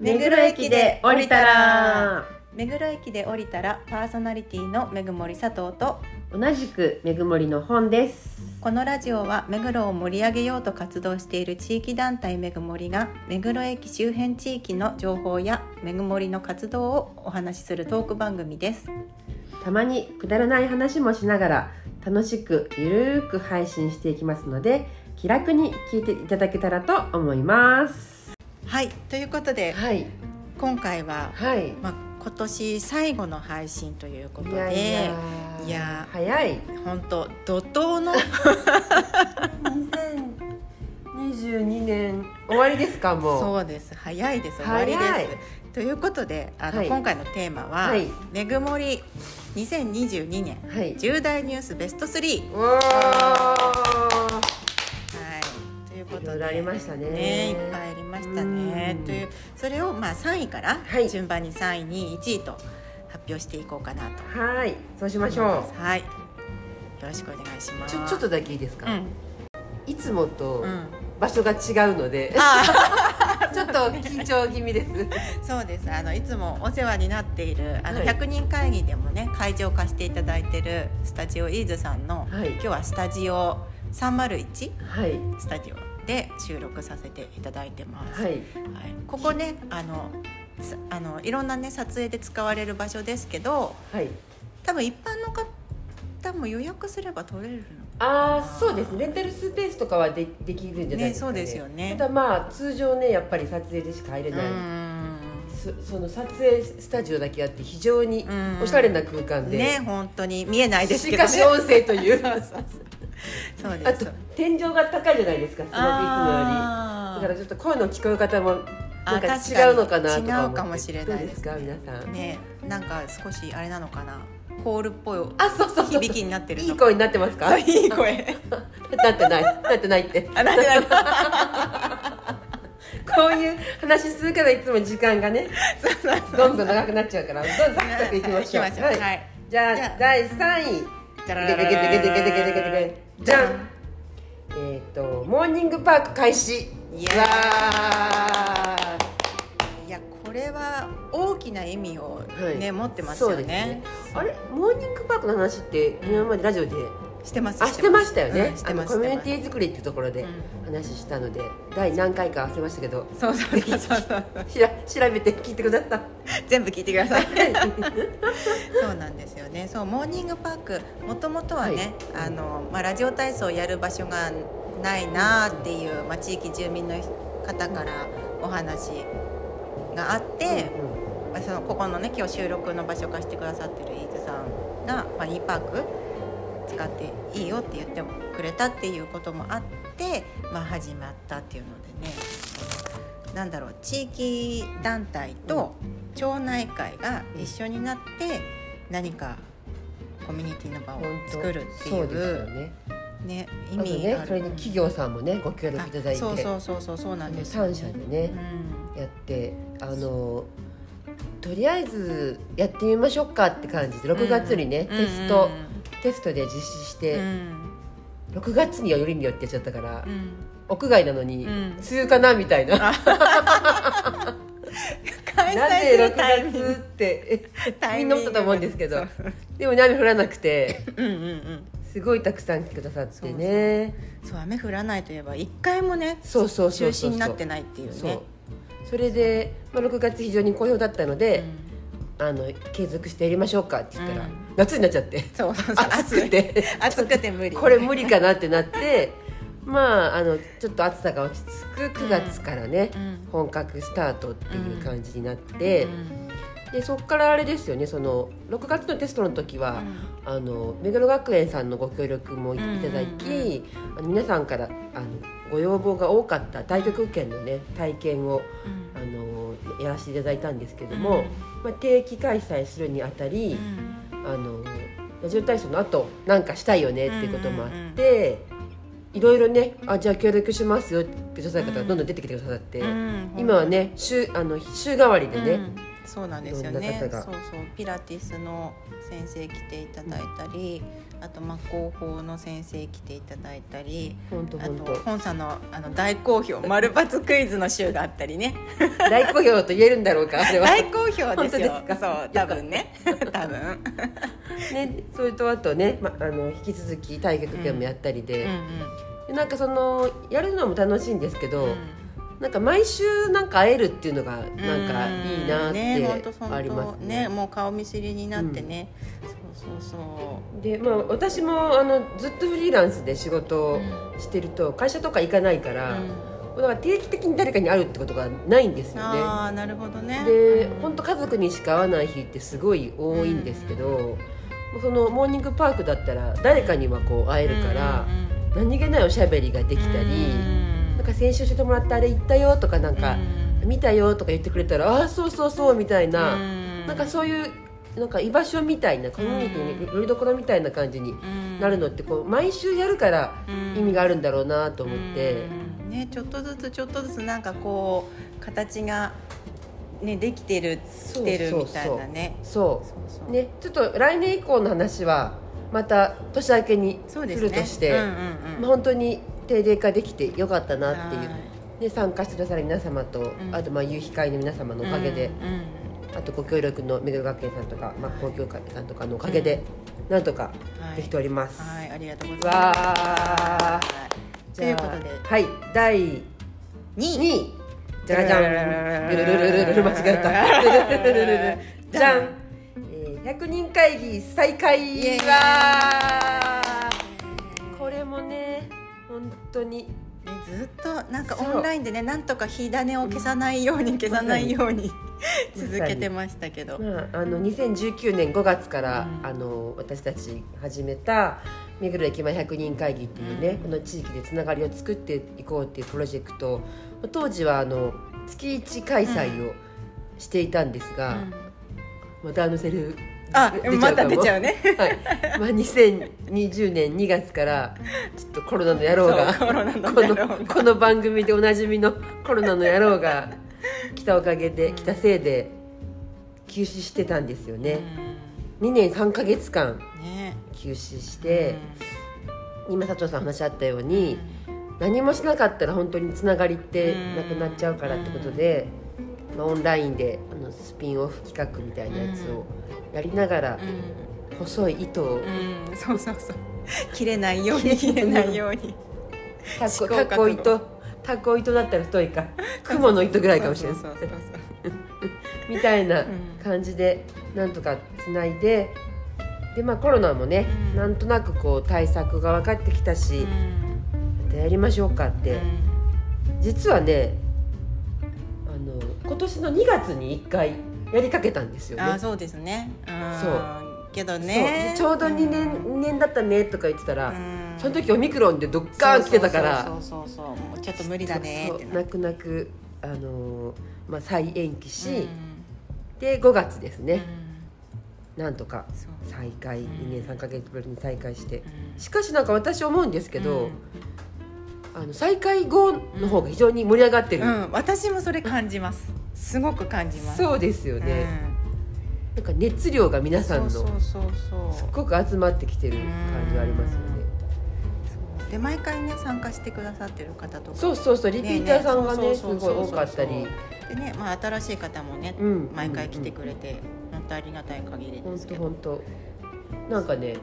目黒駅で降りたら。目黒駅で降りたらパーソナリティのめぐもり佐藤と。同じくめぐもりの本です。このラジオは目黒を盛り上げようと活動している地域団体めぐもりが目黒駅周辺地域の情報やめぐもりの活動をお話しするトーク番組です。たまにくだらない話もしながら楽しくゆるーく配信していきますので気楽に聞いていただけたらと思いますはいということではい。今回は、はい。まあ、今年最後の配信ということでいやいや早い。本当怒涛の。2022年終わりですかもう。そうです。早いです。終わりです。ということであの、はい。今回のテーマははい「めぐもり2022年はい。重大ニュースベスト3」うわはいろいろありましたね。いっぱいありましたね。うんというそれをまあ3位からはい。順番に3位に1位と発表していこうかなと。ーはい。そうしましょはい。よろしくお願いします。うちょちょっとだけいいですか、うん。いつもとうん。場所が違うので、あ ちょっと緊張気味です。そうです。あのいつもお世話になっているあのはい。100人会議でもね会場貸していただいてるスタジオイーズさんの、はい。今日はスタジオ301はい。スタジオで収録させていただいてます、はい。はい。ここねあのさあのいろんなね撮影で使われる場所ですけどはい。多分一般の方も予約すれば取れるのああそうです。ねレンタルスペースとかはでできるんじゃないですかね。ねそうですよね。ただまあ通常ねやっぱり撮影でしか入れない、そその撮影スタジオだけあって非常にうん。おしゃれな空間で、ね本当に見えないですけどね。しかし音声という。そうそうそうそうあとです天井が高いじゃないですかすごくいつもより。だからちょっと声の聞こえ方もあなんか違うのかなとか違うかもしれないですどうですか皆さん、ねなんか少しあれなのかな。コールっぽいあそうそう響きになってるのいい声になってますか？いい声。なってない。なってないって。あなんでなんで こういう話するからいつも時間がねどんどん長くなっちゃうから。どんどんサクサクい。きましょう。はい。じゃあじゃあ第3位じゃん。えっ、とモーニングパーク開始。イエーイ。わいやこれは大きな意味をーね、持ってますよそうですね。あれ？モーニングパークの話って今までラジオでしてますあしてましたよね。うん、してますコミュニティ作りっていうところでうん。話したので、第何回か忘れましたけどそうそうそうそう。しら調べて聞いてください。全部聞いてください。そうなんですよね。そうモーニングパーク。もともとはね、はい。あのまあ、ラジオ体操をやる場所がないなっていう、まあ、地域住民の方からお話があって、まあ、そのここのね今日収録の場所貸してくださってる飯津さんが、まあ、いいパーク使っていいよって言ってくれたっていうこともあって、まあ、始まったっていうのでね。なんだろう地域団体と町内会が一緒になって何かコミュニティの場を作るっていうね。ね意味ある。ねそれに企業さんもねご協力いただいて。あそうそうそうそうそうなんです。よ3社でね、やってあのとりあえずやってみましょうかって感じで6月にね、うん。テスト、テストで実施して、うん。6月にはよりによってやっちゃったから、うん。屋外なのに、うん。梅雨かなみたいな、開なぜ催する6タイミング。月ってみんな思ったと思うんですけどでもね雨降らなくてうんうんうん。すごいたくさん来てくださってね。そう雨降らないといえば一回もね中止になってないっていうそう。ねそれで、まあ、6月非常に好評だったのうで、んあの継続してやりましょうかって言ったら、うん。夏になっちゃって。そうそうそう。暑くて。暑くて無理。これ無理かなってなってまああのちょっと暑さが落ち着く9月からね、うん本格スタートっていう感じになって、うんでそこからあれですよねその6月のテストの時は、あの目黒学園さんのご協力もいただき、皆さんからあのご要望が多かった太極拳のね体験をうん。あのやらせていただいたんですけども、まあ、定期開催するにあたり、あのラジオ体操の後なんかしたいよねっていうこともあって、いろいろねあじゃあ協力しますよってくださる方がどんどん出てきてくださって、うん。今はね週あの週替わりでね、そうなんですよね。そうそうピラティスの先生来ていただいたり、あとまあ広報の先生来ていただいたりあと本当本さんのあの大好評丸抜クイズの週があったりね。大好評と言えるんだろうか大好評ですよ。本当ですか？そう多分ね。多分。ねそれとあとね、ま、あの引き続き体育でもやったりで,、でなんかそのやるのも楽しいんですけど、なんか毎週なんか会えるっていうのがなんかいいなってありますね。もう顔見知りになってね、そうそうそでまあ私もあのずっとフリーランスで仕事う、をしてると会社とか行かないから、うん。だから定期的に誰かに会うってことがないんですよね。ああなるほどね。でうん。本当家族にしか会わない日ってすごい多いんですけど、もうそのモーニングパークだったら誰かにはこう会えるから、何気ないおしゃべりができたり、なんか先週してもらったあれ行ったよとかなんか、見たよとか言ってくれたらああそうそうそうみたいな、なんかそういうなんか居場所みたいなコミュニティのよりどころみたいな感じになるのってこう毎週やるから意味があるんだろうなと思って、うん。ね、ちょっとずつちょっとずつなんかこう形が、ね、できてるきてるみたいなね。そそうそう。うねちょっと来年以降の話はまた年明けにすそうですね。るとして、うんうんうん。まあ、本当に定例化できてよかったなっていう、はい。で参加してくださる皆様と、ん。あとまあ夕日会の皆様のおかげで、うんうん。あとご協力の目黒学園さんとか、まあ、公共会さんとかのおかげで、なんとかはい。できております。はい、ありがとうございます。ということで、はい第2 2位。位じゃらじゃんルルルルルルル間違えたじゃん、えー、100人会議再開。イエーイ当に。ね、ずっとなんかオンラインでねなんとか火種を消さないように消さないように 続けてましたけど、まあ、あの2019年5月から、うん。あの私たち始めた目黒駅前100人会議っていうね、うん。この地域でつながりを作っていこうっていうプロジェクト当時はあの月1開催をしていたんですが、うん。またあのセリフあまた出ちゃうね。はい。まあ、2020年2月からちょっとコロナの野郎がこのこの番組でおなじみのコロナの野郎が来たおかげで来たせいで休止してたんですよね、2年3か月間うんね。休止して、今佐藤さん話しあったように、何もしなかったら本当につながりってなくなっちゃうからってことで、まあ、オンラインであのスピンオフ企画みたいなやつをやりながら、細い糸をうん、うん、そうそうそう。切れないように切れない。ように。タコタコ糸。タコ糸だったら太いか。雲の糸ぐらいかもしれない。みたいなうん。感じでなんとかつないで。でまあコロナもね、うん。なんとなくこう対策が分かってきたし、またやりましょうかって、実はね年の2月に1回やりかけたんですよね。あそうですね、うん、そう。けどね。ちょうど2年,、2年だったねとか言ってたら、うん。その時オミクロンでドッカーン来てたからそうそうそうもうちょっと無理だねって泣く泣く、あのーまあ、再延期し、うん。で5月ですね、うん。なんとか再開、うん。2年3か月ぶりに再開して。うん。しかしなんか私思うんですけど、うん。あの再開後の方が非常に盛り上がってる、うん、私もそれ感じますすごく感じます。そうですようね、ん。なんか熱量が皆さんのすそうそうそうそう。っごく集まってきてる感じはありますよね。そう。で毎回ね参加してくださってる方とか。そうそうそうリピーターさんがねねすごい多かったり。でね、まあ、新しい方もね、うん。毎回来てくれて、本当ありがたい限りで本すけど。当本当。なんかね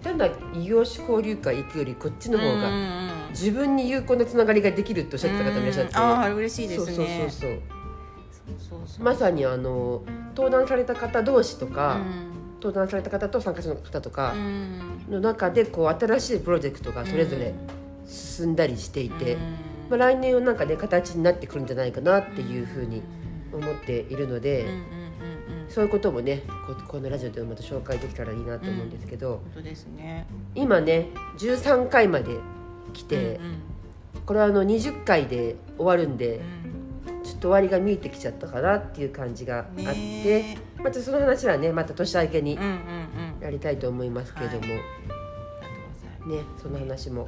下手な異業種交流会行くよりこっちの方がうんうんうん。自分に有効なつながりができるっておっしゃってた方もいらっしゃって。うん。ああ嬉しいですね。そうそうそうまさにあの登壇された方同士とか、うん。登壇された方と参加者の方とかうん。の中でこう新しいプロジェクトがそれぞれ進んだりしていて、うん。まあ、来年はなんかね形になってくるんじゃないかなっていうふうに思っているので、うんうんうんうん。そういうこともねここのラジオでまた紹介できたらいいなと思うんですけど、本当ですね。今ね13回まで来て、うんこれはあの20回で終わるんでうんちょっと終わりが見えてきちゃったかなっていう感じがあって、ねまたその話はねまた年明けにやりたいと思いますけれども、ねその話も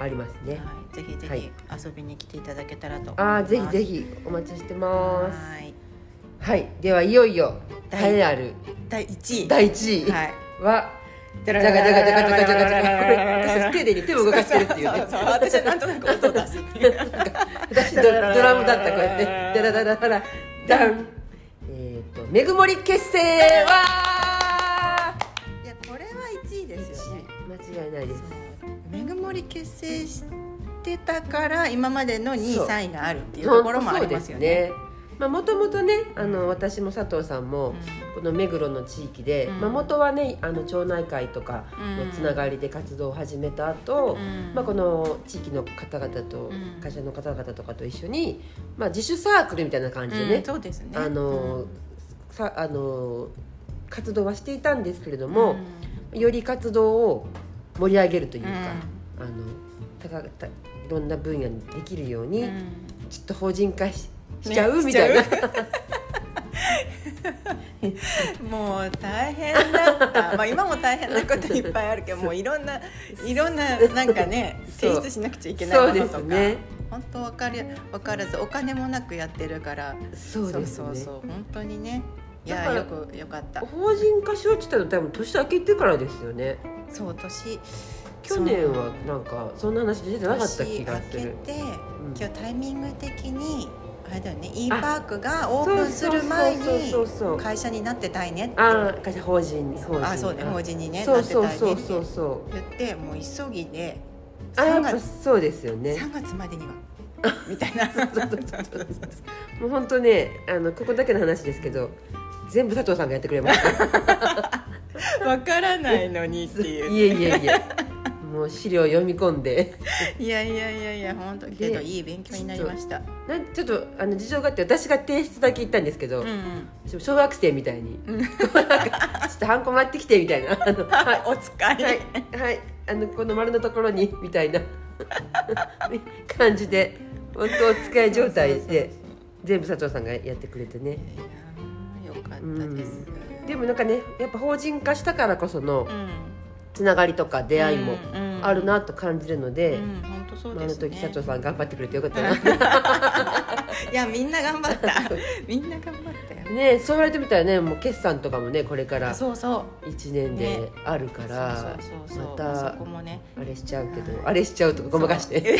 ありますね。はい、ぜひぜはい。ひ遊びに来ていただけたらとあ。あぜひぜひお待ちしてます。はい。はい。ではいよいよ第栄えある第1位。第1位はい。は、じゃがじゃがじゃがじゃがじゃがじゃがじゃがこれ私手で手を動かしてるっていうね私はなんとなく音を出す私ドラムだったこうやってダラダラダラダンえっ、とめぐもり結成わいやこれは1位ですよね間違いないですめぐもり結成してたから今までの2位そう3位があるっていうところもありますよね。まあもともとねあの私も佐藤さんも、この目黒の地域で、うん。まあ、元はねあの町内会とかのつながりで活動を始めた後、うん。まあ、この地域の方々と、うん。会社の方々とかと一緒に、まあ、自主サークルみたいな感じでね、うんそうですね。あのさあの活動はしていたんですけれども、より活動を盛り上げるというか、あの高たいろんな分野にできるように、うん。ちょっと法人化ししねちゃう、みたいな。もう大変だった、まあ、今も大変なこといっぱいあるけどもういろんないろんななんかね提出しなくちゃいけないものとかね。本当分かり分からずお金もなくやってるから。そうですね。そうそう本当にね。いやよくよかった。法人化しようって言ったの多分年明けてからですよね。そう年去年はなんかそんな話出てなかった気がす年る明けて、ん。今日タイミング的にあれだよね。e パークがオープンする前に会社になってたいねって。ああ会社法人法人あそうね。法人にねなってたいねって言って。もう急ぎであや3っぱ月そうですよね。3月までにはみたいな。もう本当ねあのここだけの話ですけど全部佐藤さんがやってくれました わからないのにっていう。いえいえいえもう資料読み込んで。いやいやいやいや本当けどいい勉強になりました。なんちょっとあの事情があって私が提出だけ言ったんですけど、うんうん。小学生みたいに、なんかちょっとハンコ待ってきてみたいな。あのはい。お使い、はい、はい、あのこの丸のところにみたいな。感じで本当お使い状態で全部佐藤さんがやってくれてね。いやよかったです、でもなんかねやっぱ法人化したからこそのうんつながりとか出会いもあるなと感じるので、うん本当そうまああの時佐藤さん頑張ってくれてよかったな。いやみんな頑張った。みんな頑張ったよ。ねそう言われてみたらねもう決算とかもねこれからあそうそう。1年でね。あるから、またあれしちゃうけど、はいあれしちゃうとかごまかして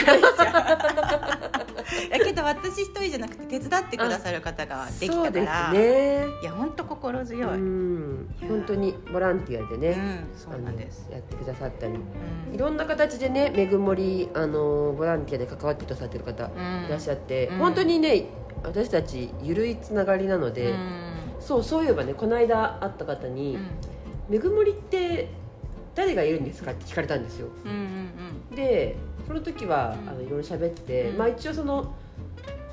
やけど私一人じゃなくて手伝ってくださる方ができたそうですから、ね。いや本当心強い、本当にボランティアでね、そうなんです。やってくださったり。うん。いろんな形でねめぐもりあのボランティアで関わってくださってる方うん。いらっしゃって、うん。本当にね私たちゆるいつながりなので、うん。そうそういえばねこの間会った方に「めぐもりって誰がいるんですか?」って聞かれたんですよ。でその時はうん。あのいろいろ喋って、うん。まあ一応その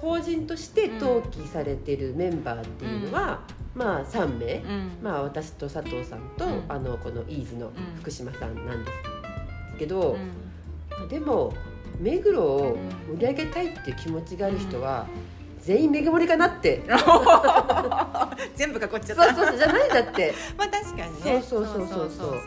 法人として登記されてるメンバーっていうのは、まあ3名、まあ、私と佐藤さんと、うん。あのこのイーズのん。福島さんなんですけど、うん。でも目黒を盛り上げたいっていう気持ちがある人は、全員めぐもりかなって、全部囲っちゃった。そうそうそうじゃないんだって。まあ確かにね。そうそうそうそうそう。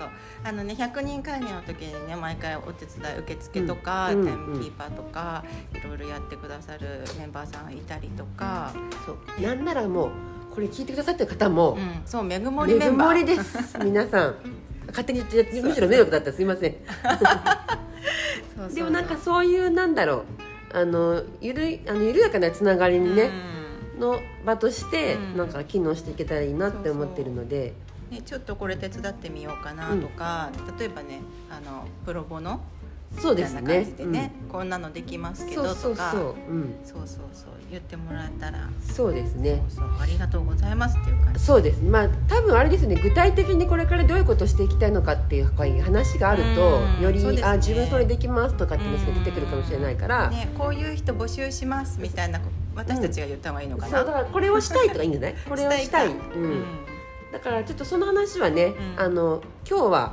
あのね100人会議の時にね毎回お手伝い受付とか、うんタイムキーパーとか、いろいろやってくださるメンバーさんいたりとか、そう。なんならもうこれ聞いてくださってる方もう、ん、そうめぐもめぐりメンバりです。皆さん。勝手にむしろ迷惑だったらすいません。でもなんかそういうなんだろうあのゆるいあの緩やかなつながりにね、の場として、うん。なんか機能していけたらいいなって思ってるので。うんね、ちょっとこれ手伝ってみようかなとか、例えばねあのプロボノそうみたいなですね感じでねこんなのできますけどとか。そうそうそう、うん、そうそうそう。言ってもらえたら。そうですね。そうそう。ありがとうございますっていう感じ。そうです。まあ多分あれですね。具体的にこれからどういうことをしていきたいのかっていう話があるとうん。より、ね。あ自分それできますとかって話が出てくるかもしれないから、ね、こういう人募集しますみたいな私たちが言った方がいいのかな、そうだからこれをしたいとかいいんじゃない？これをしたい。か。うん。だからちょっとその話はね、うん。あの今日は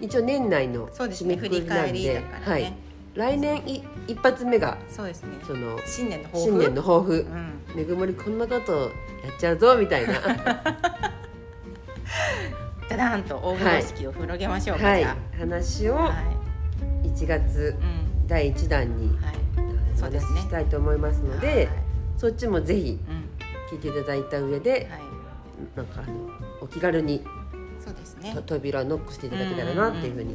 一応年内の締めくくりりなんで返りだからね、はい、来年い一発目がそうですね。その新年の抱負？新年の抱負。うん、めぐもりこんなことやっちゃうぞみたいな。ダダンと大風呂敷を広げましょうか、はい。じゃ話をあはい、1月うん。第1弾にはい。お話ししたいと思いますので、はいそっちもぜひうん。聞いていただいた上で、はい。なんかあのお気軽にね。と扉をノックしていただけたらなっていうふうに、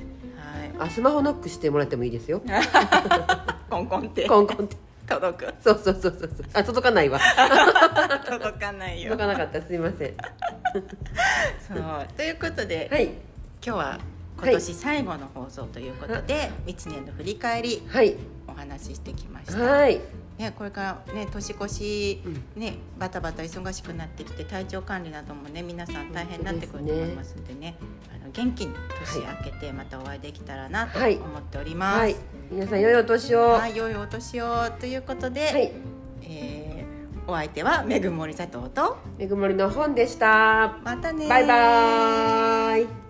はあスマホノックしてもらってもいいですよ。い コンコンって。コンコンって。届く。そうそうそうそうそう。あ届かないわ。届かないよ。届かなかった。すいません。そう。ということで、はい。今日は今年最後の放送ということで、一年の振り返りはい。お話ししてきました、はい。ね、これからね年越し、うねバタバタ忙しくなってきて体調管理などもね皆さん大変になってくると思いますんでねあの元気に年明けてまたお会いできたらなとはい。思っております。はい。皆さん良いお年を。は、はい良いお年をということで、い。えーお相手はめぐもり佐藤とめぐもりの本でした。またねバイバーイ